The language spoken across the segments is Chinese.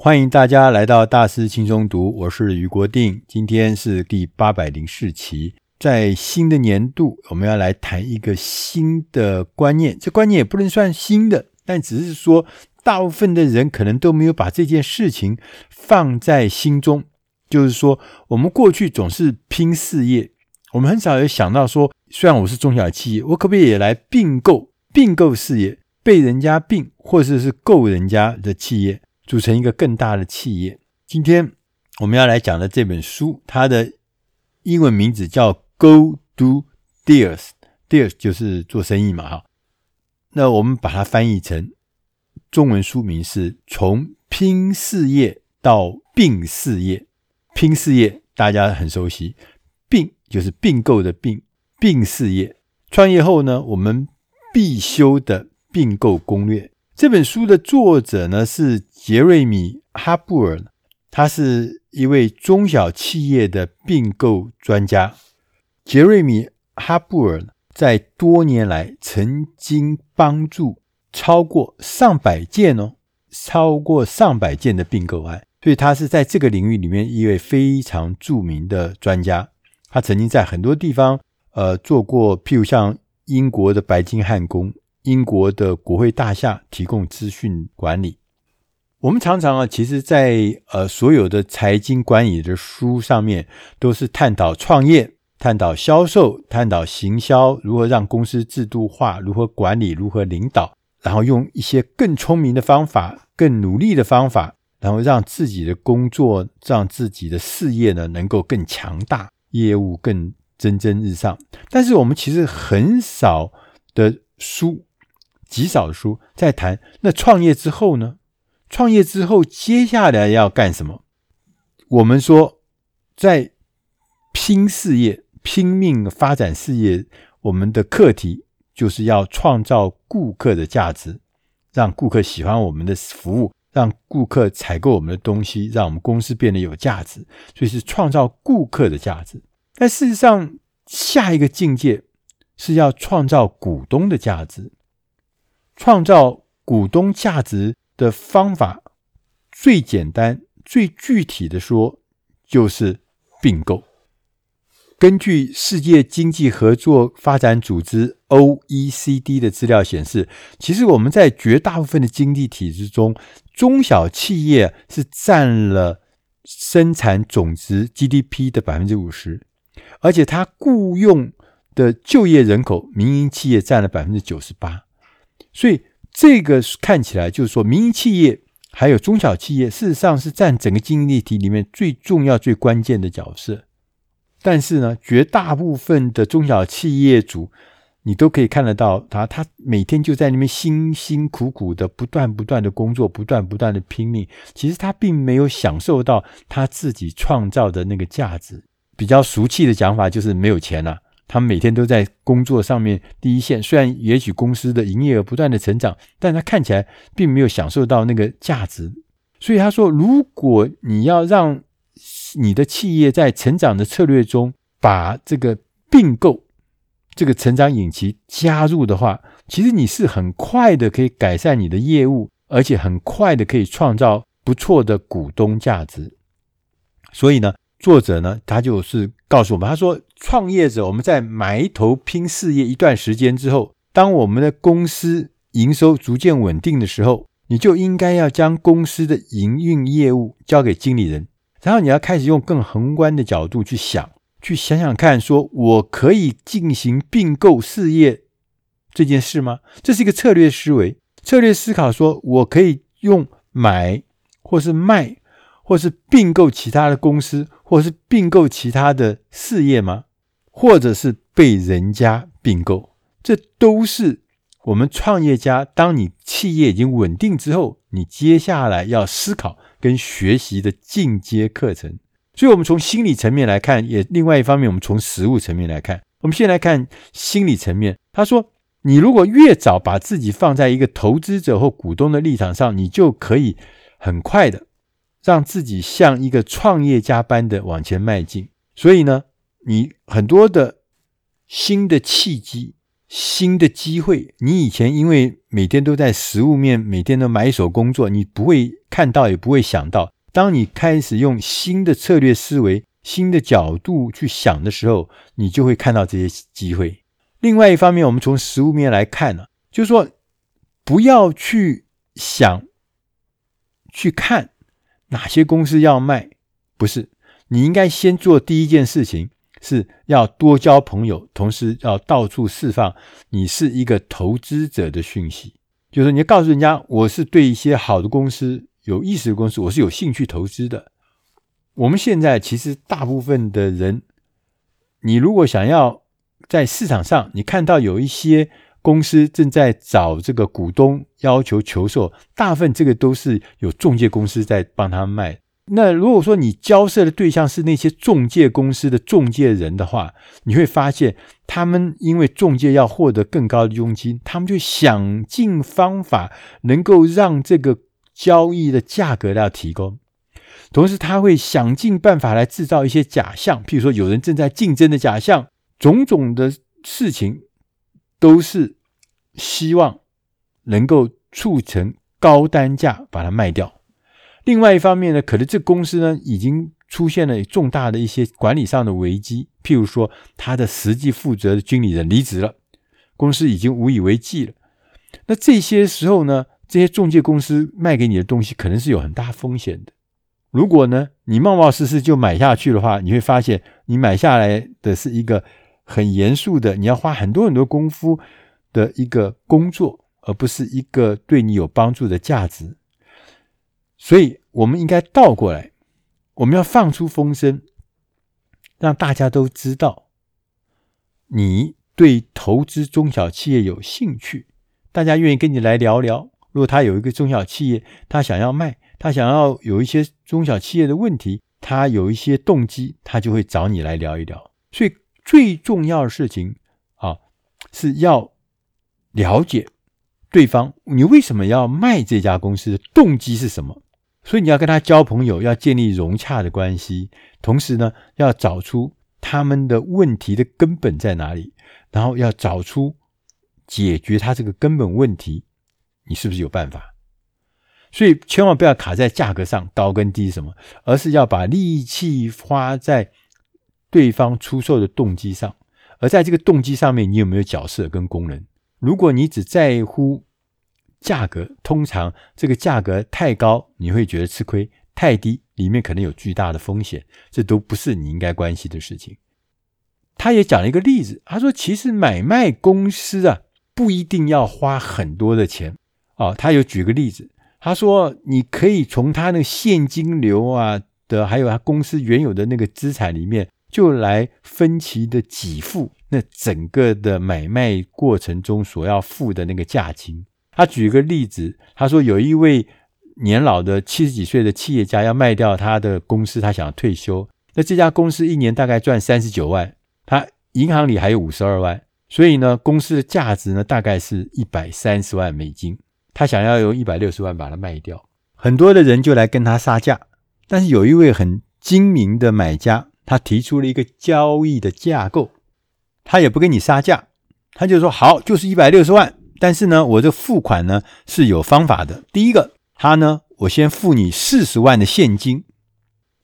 欢迎大家来到大师轻松读，我是余国定，今天是第八百零四期。在新的年度，我们要来谈一个新的观念。这观念也不能算新的，但只是说，大部分的人可能都没有把这件事情放在心中。就是说，我们过去总是拼事业，我们很少有想到说，虽然我是中小企业，我可不可以也来并购、并购事业，被人家并，或者是购人家的企业，组成一个更大的企业。今天我们要来讲的这本书，它的英文名字叫。Go do deals，deals 就是做生意嘛，哈。那我们把它翻译成中文书名是从拼事业到并事业。拼事业大家很熟悉，并就是并购的并，并事业。创业后呢，我们必修的并购攻略。这本书的作者呢是杰瑞米·哈布尔，他是一位中小企业的并购专家。杰瑞米·哈布尔在多年来曾经帮助超过上百件哦，超过上百件的并购案，所以他是在这个领域里面一位非常著名的专家。他曾经在很多地方呃做过，譬如像英国的白金汉宫、英国的国会大厦提供资讯管理。我们常常啊，其实在呃所有的财经管理的书上面，都是探讨创业。探讨销售，探讨行销，如何让公司制度化，如何管理，如何领导，然后用一些更聪明的方法，更努力的方法，然后让自己的工作，让自己的事业呢，能够更强大，业务更蒸蒸日上。但是我们其实很少的书，极少的书在谈那创业之后呢？创业之后接下来要干什么？我们说在拼事业。拼命发展事业，我们的课题就是要创造顾客的价值，让顾客喜欢我们的服务，让顾客采购我们的东西，让我们公司变得有价值。所以是创造顾客的价值。但事实上，下一个境界是要创造股东的价值。创造股东价值的方法，最简单、最具体的说，就是并购。根据世界经济合作发展组织 （OECD） 的资料显示，其实我们在绝大部分的经济体制中，中小企业是占了生产总值 GDP 的百分之五十，而且它雇佣的就业人口，民营企业占了百分之九十八。所以这个看起来就是说，民营企业还有中小企业，事实上是占整个经济体里面最重要、最关键的角色。但是呢，绝大部分的中小企业主，你都可以看得到他，他每天就在那边辛辛苦苦的不断不断的工作，不断不断的拼命。其实他并没有享受到他自己创造的那个价值。比较俗气的讲法就是没有钱了。他每天都在工作上面第一线，虽然也许公司的营业额不断的成长，但他看起来并没有享受到那个价值。所以他说，如果你要让你的企业在成长的策略中，把这个并购这个成长引擎加入的话，其实你是很快的可以改善你的业务，而且很快的可以创造不错的股东价值。所以呢，作者呢，他就是告诉我们，他说，创业者我们在埋头拼事业一段时间之后，当我们的公司营收逐渐稳定的时候，你就应该要将公司的营运业务交给经理人。然后你要开始用更宏观的角度去想，去想想看，说我可以进行并购事业这件事吗？这是一个策略思维、策略思考，说我可以用买，或是卖，或是并购其他的公司，或是并购其他的事业吗？或者是被人家并购？这都是我们创业家，当你企业已经稳定之后，你接下来要思考。跟学习的进阶课程，所以，我们从心理层面来看，也另外一方面，我们从实物层面来看。我们先来看心理层面。他说，你如果越早把自己放在一个投资者或股东的立场上，你就可以很快的让自己像一个创业家般的往前迈进。所以呢，你很多的新的契机新的机会。你以前因为每天都在实物面，每天都埋首工作，你不会看到，也不会想到。当你开始用新的策略思维、新的角度去想的时候，你就会看到这些机会。另外一方面，我们从实物面来看呢，就是说，不要去想、去看哪些公司要卖，不是。你应该先做第一件事情，是要多交朋友，同时要到处释放你是一个投资者的讯息，就是你要告诉人家，我是对一些好的公司、有意思的公司，我是有兴趣投资的。我们现在其实大部分的人，你如果想要在市场上，你看到有一些公司正在找这个股东，要求求售，大部分这个都是有中介公司在帮他卖。那如果说你交涉的对象是那些中介公司的中介人的话，你会发现他们因为中介要获得更高的佣金，他们就想尽方法能够让这个交易的价格要提高，同时他会想尽办法来制造一些假象，譬如说有人正在竞争的假象，种种的事情都是希望能够促成高单价把它卖掉。另外一方面呢，可能这公司呢已经出现了重大的一些管理上的危机，譬如说他的实际负责的经理人离职了，公司已经无以为继了。那这些时候呢，这些中介公司卖给你的东西可能是有很大风险的。如果呢你冒冒失失就买下去的话，你会发现你买下来的是一个很严肃的，你要花很多很多功夫的一个工作，而不是一个对你有帮助的价值。所以，我们应该倒过来，我们要放出风声，让大家都知道你对投资中小企业有兴趣，大家愿意跟你来聊聊。如果他有一个中小企业，他想要卖，他想要有一些中小企业的问题，他有一些动机，他就会找你来聊一聊。所以，最重要的事情啊，是要了解对方，你为什么要卖这家公司的动机是什么？所以你要跟他交朋友，要建立融洽的关系，同时呢，要找出他们的问题的根本在哪里，然后要找出解决他这个根本问题，你是不是有办法？所以千万不要卡在价格上高跟低什么，而是要把力气花在对方出售的动机上，而在这个动机上面，你有没有角色跟功能？如果你只在乎。价格通常这个价格太高，你会觉得吃亏；太低，里面可能有巨大的风险，这都不是你应该关心的事情。他也讲了一个例子，他说：“其实买卖公司啊，不一定要花很多的钱哦。”他有举个例子，他说：“你可以从他那个现金流啊的，还有他公司原有的那个资产里面，就来分期的给付那整个的买卖过程中所要付的那个价金。”他举一个例子，他说有一位年老的七十几岁的企业家要卖掉他的公司，他想要退休。那这家公司一年大概赚三十九万，他银行里还有五十二万，所以呢，公司的价值呢大概是一百三十万美金。他想要用一百六十万把它卖掉，很多的人就来跟他杀价，但是有一位很精明的买家，他提出了一个交易的架构，他也不跟你杀价，他就说好，就是一百六十万。但是呢，我这付款呢是有方法的。第一个，他呢，我先付你四十万的现金，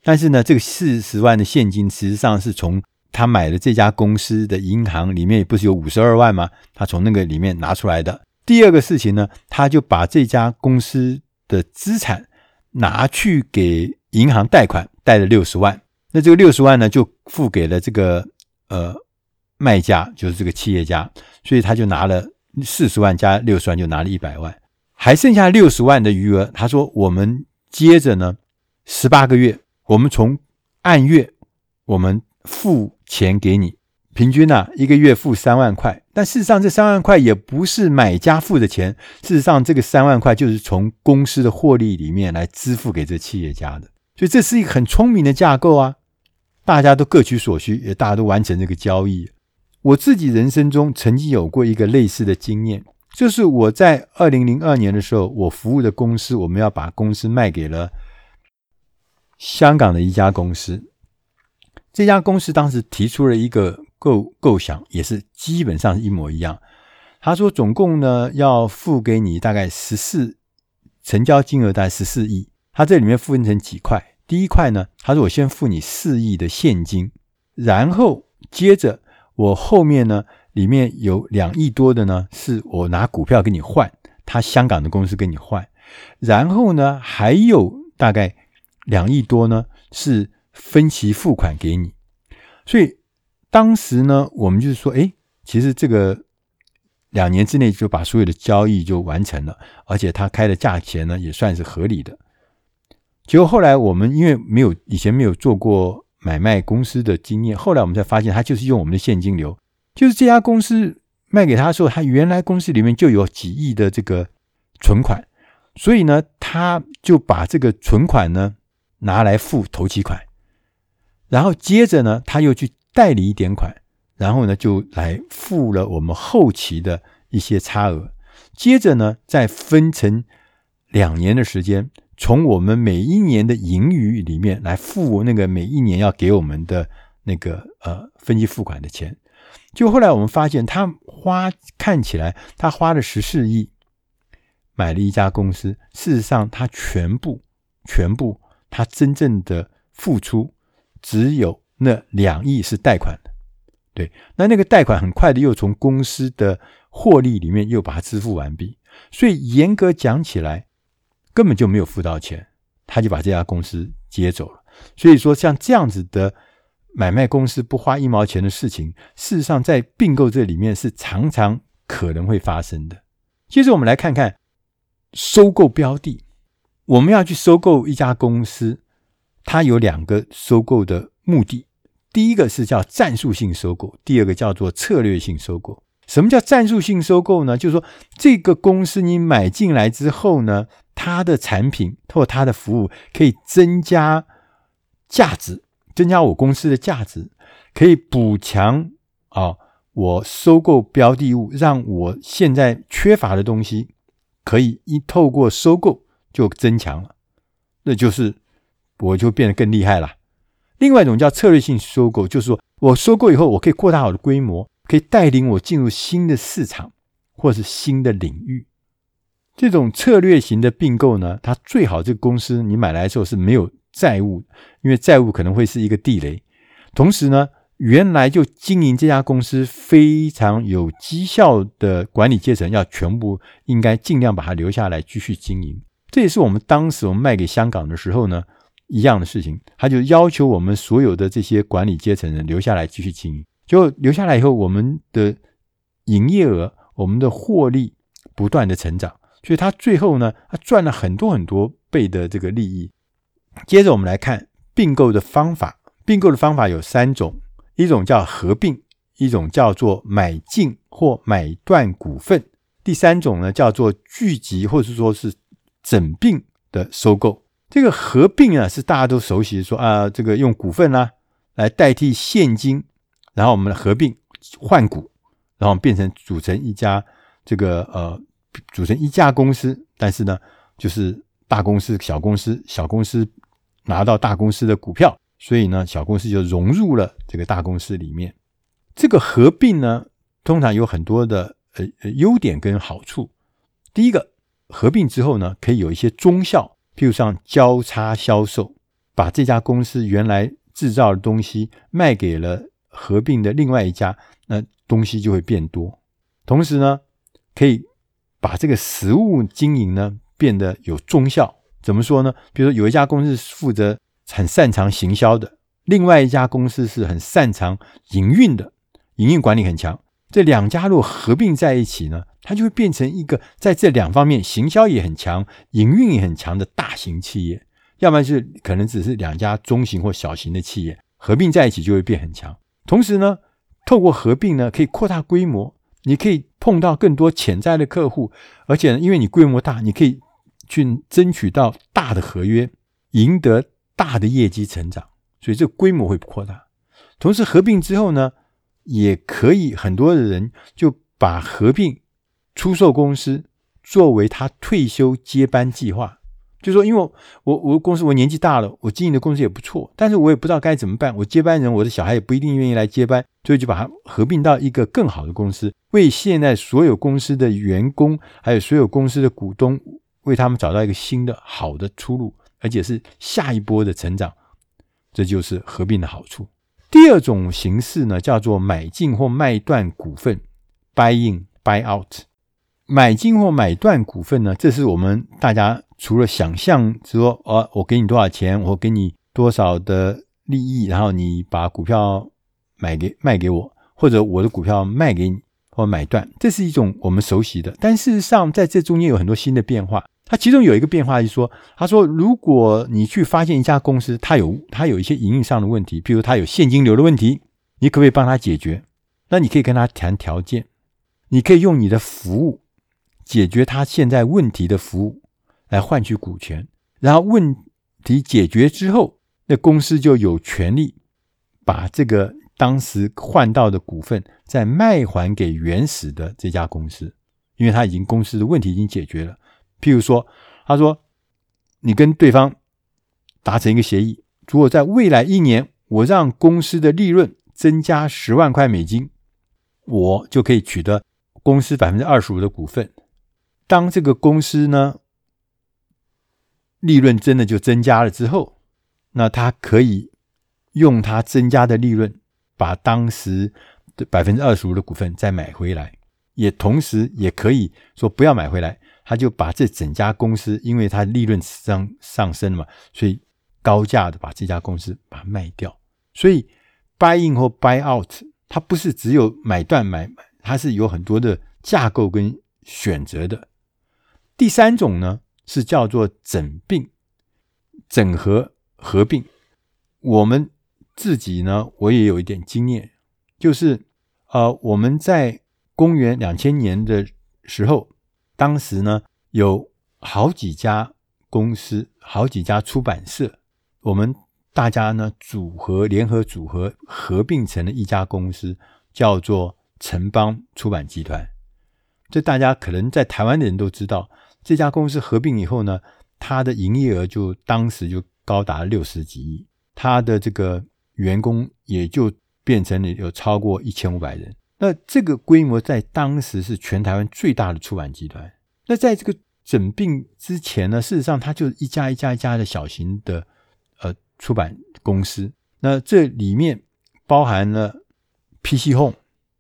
但是呢，这个四十万的现金实际上是从他买的这家公司的银行里面不是有五十二万吗？他从那个里面拿出来的。第二个事情呢，他就把这家公司的资产拿去给银行贷款，贷了六十万。那这个六十万呢，就付给了这个呃卖家，就是这个企业家，所以他就拿了。四十万加六十万就拿了一百万，还剩下六十万的余额。他说：“我们接着呢，十八个月，我们从按月我们付钱给你，平均呢、一个月付三万块。但事实上，这三万块也不是买家付的钱，事实上这个三万块就是从公司的获利里面来支付给这企业家的。所以这是一个很聪明的架构啊！大家都各取所需，也大家都完成这个交易。”我自己人生中曾经有过一个类似的经验，就是我在二零零二年的时候，我服务的公司，我们要把公司卖给了香港的一家公司。这家公司当时提出了一个构构想，也是基本上一模一样。他说总共呢要付给你大概十四，成交金额大概十四亿。他这里面分成几块，第一块呢，他说我先付你四亿的现金，然后接着我后面呢里面有两亿多的呢，是我拿股票给你换，他香港的公司给你换，然后呢还有大概两亿多呢是分期付款给你，所以当时呢我们就是说，哎，其实这个两年之内就把所有的交易就完成了，而且他开的价钱呢也算是合理的。结果后来我们因为没有以前没有做过买卖公司的经验，后来我们才发现他就是用我们的现金流，就是这家公司卖给他的时候，他原来公司里面就有几亿的这个存款，所以呢，他就把这个存款呢拿来付头期款，然后接着呢，他又去代理一点款，然后呢就来付了我们后期的一些差额，接着呢再分成两年的时间。从我们每一年的盈余里面来付那个每一年要给我们的那个呃分期付款的钱，就后来我们发现他花看起来他花了十四亿买了一家公司，事实上他全部全部他真正的付出只有那两亿是贷款的，对，那那个贷款很快的又从公司的获利里面又把它支付完毕，所以严格讲起来。根本就没有付到钱，他就把这家公司接走了。所以说，像这样子的买卖公司不花一毛钱的事情，事实上在并购这里面是常常可能会发生的。接着我们来看看收购标的，我们要去收购一家公司，它有两个收购的目的，第一个是叫战术性收购，第二个叫做策略性收购。什么叫战术性收购呢？就是说，这个公司你买进来之后呢，它的产品或它的服务可以增加价值，增加我公司的价值，可以补强啊，我收购标的物，让我现在缺乏的东西可以一透过收购就增强了，那就是我就变得更厉害了。另外一种叫策略性收购，就是说我收购以后，我可以扩大我的规模。可以带领我进入新的市场，或是新的领域。这种策略型的并购呢，它最好这个公司你买来的时候是没有债务，因为债务可能会是一个地雷。同时呢，原来就经营这家公司非常有绩效的管理阶层，要全部应该尽量把它留下来继续经营。这也是我们当时我们卖给香港的时候呢，一样的事情，他就要求我们所有的这些管理阶层人留下来继续经营。就留下来以后，我们的营业额、我们的获利不断的成长，所以他最后呢，他赚了很多很多倍的这个利益。接着我们来看并购的方法，并购的方法有三种，一种叫合并，一种叫做买进或买断股份，第三种呢叫做聚集或者说是整并的收购。这个合并啊，是大家都熟悉说，说啊，这个用股份啊来代替现金。然后我们合并换股，然后变成组成一家这个呃组成一家公司，但是呢，就是大公司小公司，小公司拿到大公司的股票，所以呢，小公司就融入了这个大公司里面。这个合并呢，通常有很多的呃优点跟好处。第一个，合并之后呢，可以有一些综效，譬如像交叉销售，把这家公司原来制造的东西卖给了。合并的另外一家，那东西就会变多。同时呢，可以把这个实物经营呢变得有综效。怎么说呢？比如说有一家公司负责很擅长行销的，另外一家公司是很擅长营运的，营运管理很强。这两家如果合并在一起呢，它就会变成一个在这两方面行销也很强、营运也很强的大型企业。要不然是可能只是两家中型或小型的企业合并在一起就会变很强。同时呢，透过合并呢，可以扩大规模，你可以碰到更多潜在的客户，而且呢，因为你规模大，你可以去争取到大的合约，赢得大的业绩成长，所以这规模会扩大。同时合并之后呢，也可以很多的人就把合并出售公司作为他退休接班计划。就说因为我我公司我年纪大了，我经营的公司也不错，但是我也不知道该怎么办。我接班人，我的小孩也不一定愿意来接班，所以就把它合并到一个更好的公司，为现在所有公司的员工，还有所有公司的股东，为他们找到一个新的好的出路，而且是下一波的成长。这就是合并的好处。第二种形式呢，叫做买进或卖断股份 （buy in, buy out）。买进或买断股份呢，这是我们大家。除了想象说，哦，我给你多少钱，我给你多少的利益，然后你把股票买给卖给我，或者我的股票卖给你或买断，这是一种我们熟悉的。但事实上，在这中间有很多新的变化。它其中有一个变化是说，他说，如果你去发现一家公司，它有它有一些营运上的问题，比如它有现金流的问题，你可不可以帮他解决？那你可以跟他谈条件，你可以用你的服务解决他现在问题的服务。来换取股权，然后问题解决之后，那公司就有权利把这个当时换到的股份再卖还给原始的这家公司，因为他已经公司的问题已经解决了。譬如说，他说你跟对方达成一个协议，如果在未来一年我让公司的利润增加十万块美金，我就可以取得公司百分之二十五的股份。当这个公司呢，利润真的就增加了之后，那他可以用他增加的利润，把当时的百分之二十五的股份再买回来，也同时也可以说不要买回来，他就把这整家公司，因为他利润上上升了嘛，所以高价的把这家公司把它卖掉。所以 buy in 或 buy out，它不是只有买断买买，它是有很多的架构跟选择的。第三种呢？是叫做整并、整合、合并。我们自己呢，我也有一点经验，就是呃，我们在公元两千年的时候，当时呢有好几家公司、好几家出版社，我们大家呢组合、联合组合、合并成了一家公司，叫做城邦出版集团。这大家可能在台湾的人都知道。这家公司合并以后呢，它的营业额就当时就高达六十几亿，它的这个员工也就变成了有超过一千五百人。那这个规模在当时是全台湾最大的出版集团。那在这个整并之前呢，事实上它就是一家一家一家的小型的呃出版公司。那这里面包含了 PC Home，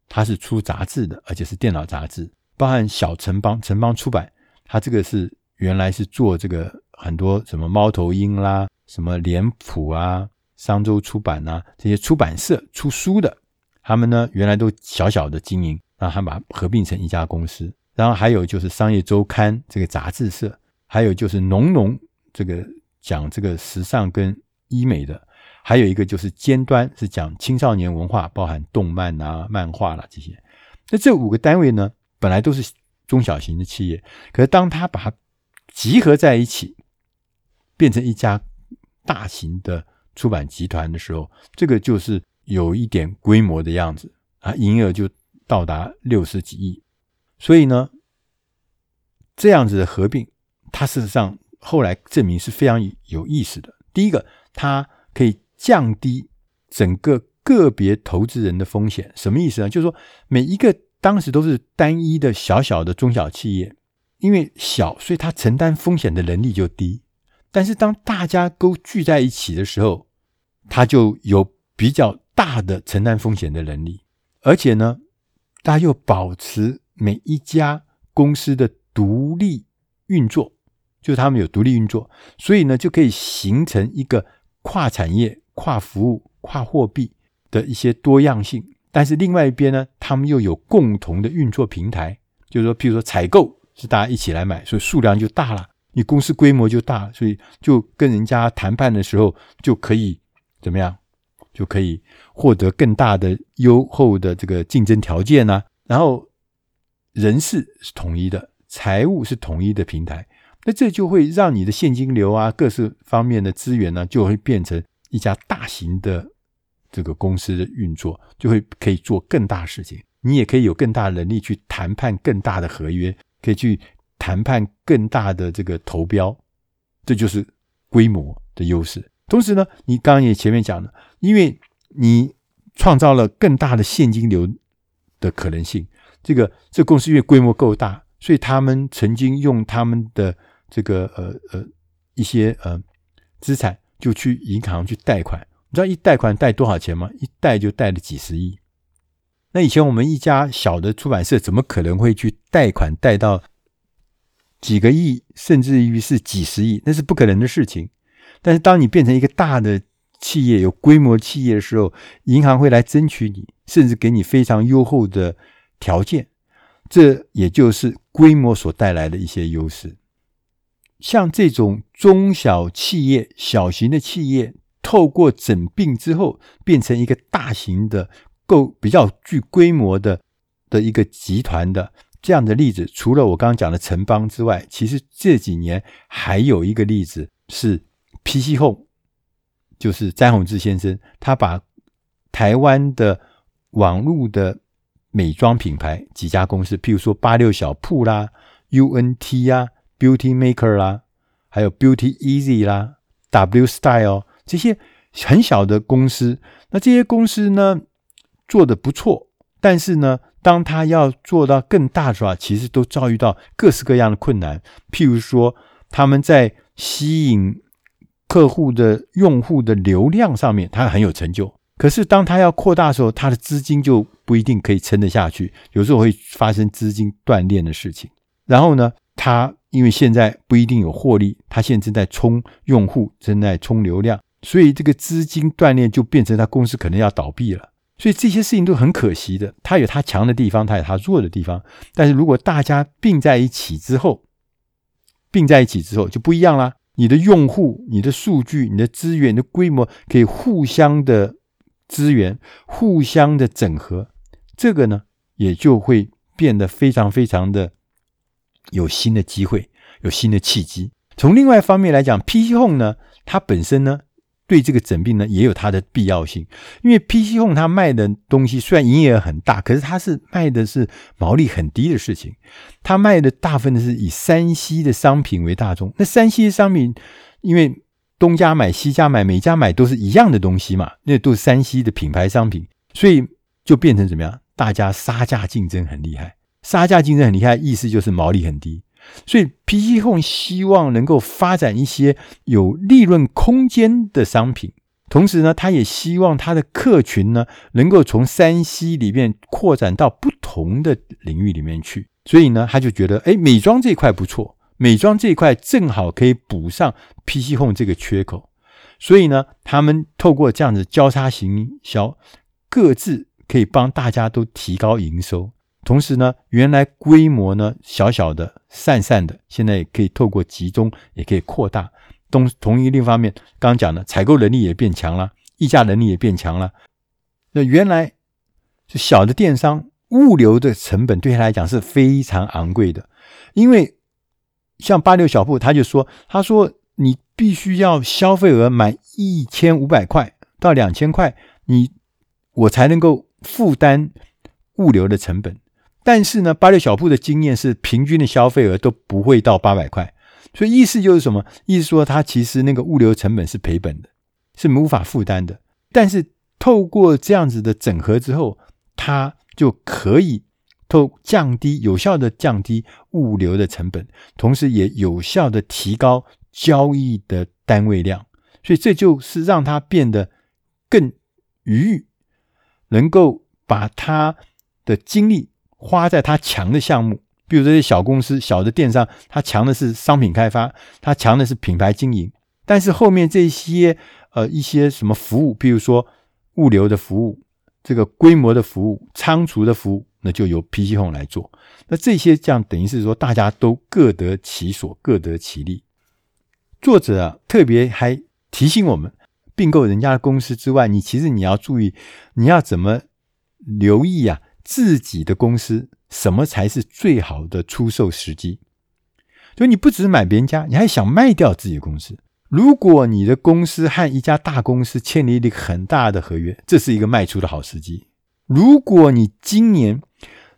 它是出杂志的，而且是电脑杂志，包含小城邦城邦出版。他这个是原来是做这个很多什么猫头鹰啦、什么脸谱啊、商周出版啊这些出版社出书的，他们呢原来都小小的经营，然后他把它合并成一家公司。然后还有就是商业周刊这个杂志社，还有就是农农这个讲这个时尚跟医美的，还有一个就是尖端是讲青少年文化，包含动漫啊、漫画啦这些。那这五个单位呢，本来都是。中小型的企业，可是当他把它集合在一起，变成一家大型的出版集团的时候，这个就是有一点规模的样子啊，营业额就到达六十几亿。所以呢，这样子的合并，它事实上后来证明是非常有意思的。第一个，它可以降低整个个别投资人的风险。什么意思呢？就是说每一个。当时都是单一的小小的中小企业，因为小，所以它承担风险的能力就低。但是当大家都聚在一起的时候，它就有比较大的承担风险的能力，而且呢，大家又保持每一家公司的独立运作，就是他们有独立运作，所以呢，就可以形成一个跨产业、跨服务、跨货币的一些多样性。但是另外一边呢，他们又有共同的运作平台，就是说，譬如说采购是大家一起来买，所以数量就大了，你公司规模就大，所以就跟人家谈判的时候就可以怎么样，就可以获得更大的优厚的这个竞争条件呢、啊。然后人事是统一的，财务是统一的平台，那这就会让你的现金流啊，各式方面的资源呢，就会变成一家大型的。这个公司的运作就会可以做更大事情，你也可以有更大能力去谈判更大的合约，可以去谈判更大的这个投标，这就是规模的优势。同时呢，你刚刚也前面讲了，因为你创造了更大的现金流的可能性，这个这公司因为规模够大，所以他们曾经用他们的这个呃呃一些呃资产就去银行去贷款。你知道一贷款贷多少钱吗？一贷就贷了几十亿。那以前我们一家小的出版社怎么可能会去贷款贷到几个亿，甚至于是几十亿？那是不可能的事情。但是当你变成一个大的企业、有规模企业的时候，银行会来争取你，甚至给你非常优厚的条件。这也就是规模所带来的一些优势。像这种中小企业、小型的企业，透过整病之后，变成一个大型的、够比较具规模的的一个集团的这样的例子，除了我刚刚讲的城邦之外，其实这几年还有一个例子是。PC Home 就是詹宏志先生，他把台湾的网络的美妆品牌几家公司，譬如说八六小铺啦、UNT 啊、Beauty Maker 啦，还有 Beauty Easy 啦、W Style 这些很小的公司，那这些公司呢做得不错，但是呢，当他要做到更大的时候，其实都遭遇到各式各样的困难，譬如说他们在吸引。客户的用户的流量上面，他很有成就。可是当他要扩大的时候，他的资金就不一定可以撑得下去，有时候会发生资金断裂的事情。然后呢，他因为现在不一定有获利，他现在正在冲用户，正在冲流量，所以这个资金断裂就变成他公司可能要倒闭了。所以这些事情都很可惜的。他有他强的地方，他有他弱的地方。但是如果大家并在一起之后，并在一起之后就不一样啦。你的用户、你的数据、你的资源、你的规模可以互相的资源、互相的整合，这个呢也就会变得非常非常的有新的机会、有新的契机。从另外一方面来讲，PC Home 呢，它本身呢。对这个整并呢，也有它的必要性，因为 PC Home 它卖的东西虽然营业额很大，可是它是卖的是毛利很低的事情。它卖的大部分是以山西的商品为大宗。那山西的商品，因为东家买西家买，每家买都是一样的东西嘛，那都是山西的品牌商品，所以就变成怎么样？大家杀价竞争很厉害，杀价竞争很厉害，意思就是毛利很低。所以，PC Home 希望能够发展一些有利润空间的商品，同时呢，他也希望他的客群呢能够从 3C 里面扩展到不同的领域里面去。所以呢，他就觉得，哎，美妆这一块不错，美妆这一块正好可以补上 PC Home 这个缺口。所以呢，他们透过这样子交叉行销，各自可以帮大家都提高营收。同时呢，原来规模呢小小的、散散的，现在也可以透过集中，也可以扩大。同同一另一方面，刚刚讲的采购能力也变强了，议价能力也变强了。那原来是小的电商，物流的成本对他来讲是非常昂贵的，因为像八六小铺，他就说，他说你必须要消费额满一千五百块到两千块，你我才能够负担物流的成本。但是呢，八六小铺的经验是平均的消费额都不会到八百块，所以意思就是什么？意思说它其实那个物流成本是赔本的，是无法负担的。但是透过这样子的整合之后，它就可以透降低有效的降低物流的成本，同时也有效的提高交易的单位量。所以这就是让它变得更余裕，能够把它的精力。花在他强的项目，比如这些小公司、小的电商，他强的是商品开发，他强的是品牌经营。但是后面这些呃一些什么服务，比如说物流的服务、这个规模的服务、仓储的服务，那就由 PC Home 来做。那这些这样等于是说，大家都各得其所，各得其利。作者啊特别还提醒我们，并购人家的公司之外，你其实你要注意，你要怎么留意啊？自己的公司什么才是最好的出售时机？就你不只是买别人家，你还想卖掉自己的公司。如果你的公司和一家大公司签了一个很大的合约，这是一个卖出的好时机。如果你今年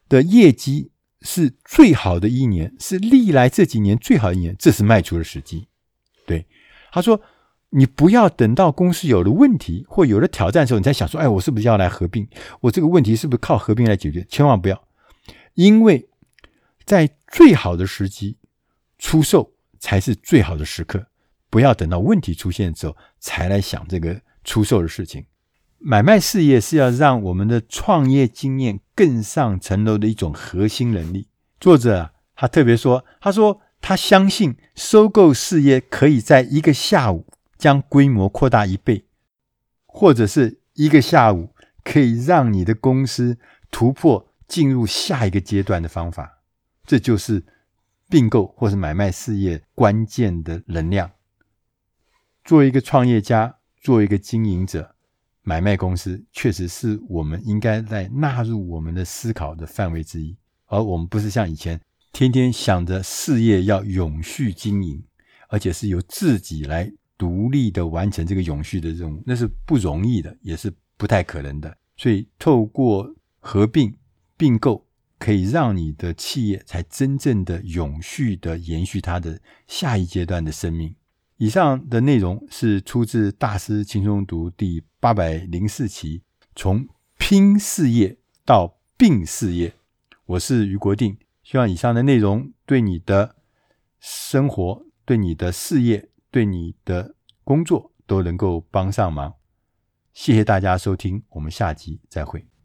的业绩是最好的一年，是历来这几年最好一年，这是卖出的时机。对，他说：“你不要等到公司有了问题或有了挑战的时候，你才想说，哎，我是不是要来合并？我这个问题是不是靠合并来解决？千万不要，因为在最好的时机出售才是最好的时刻。不要等到问题出现之后才来想这个出售的事情。买卖事业是要让我们的创业经验更上层楼的一种核心能力。作者啊，他特别说，他说。”他相信收购事业可以在一个下午将规模扩大一倍，或者是一个下午可以让你的公司突破进入下一个阶段的方法。这就是并购或是买卖事业关键的能量。作为一个创业家，作为一个经营者，买卖公司确实是我们应该在纳入我们的思考的范围之一，而我们不是像以前。天天想着事业要永续经营，而且是由自己来独立的完成这个永续的任务，那是不容易的，也是不太可能的。所以，透过合并并购，可以让你的企业才真正的永续的延续它的下一阶段的生命。以上的内容是出自《大师轻松读》第八百零四期，从拼事业到并事业。我是余国定。希望以上的内容对你的生活、对你的事业、对你的工作都能够帮上忙。谢谢大家收听，我们下集再会。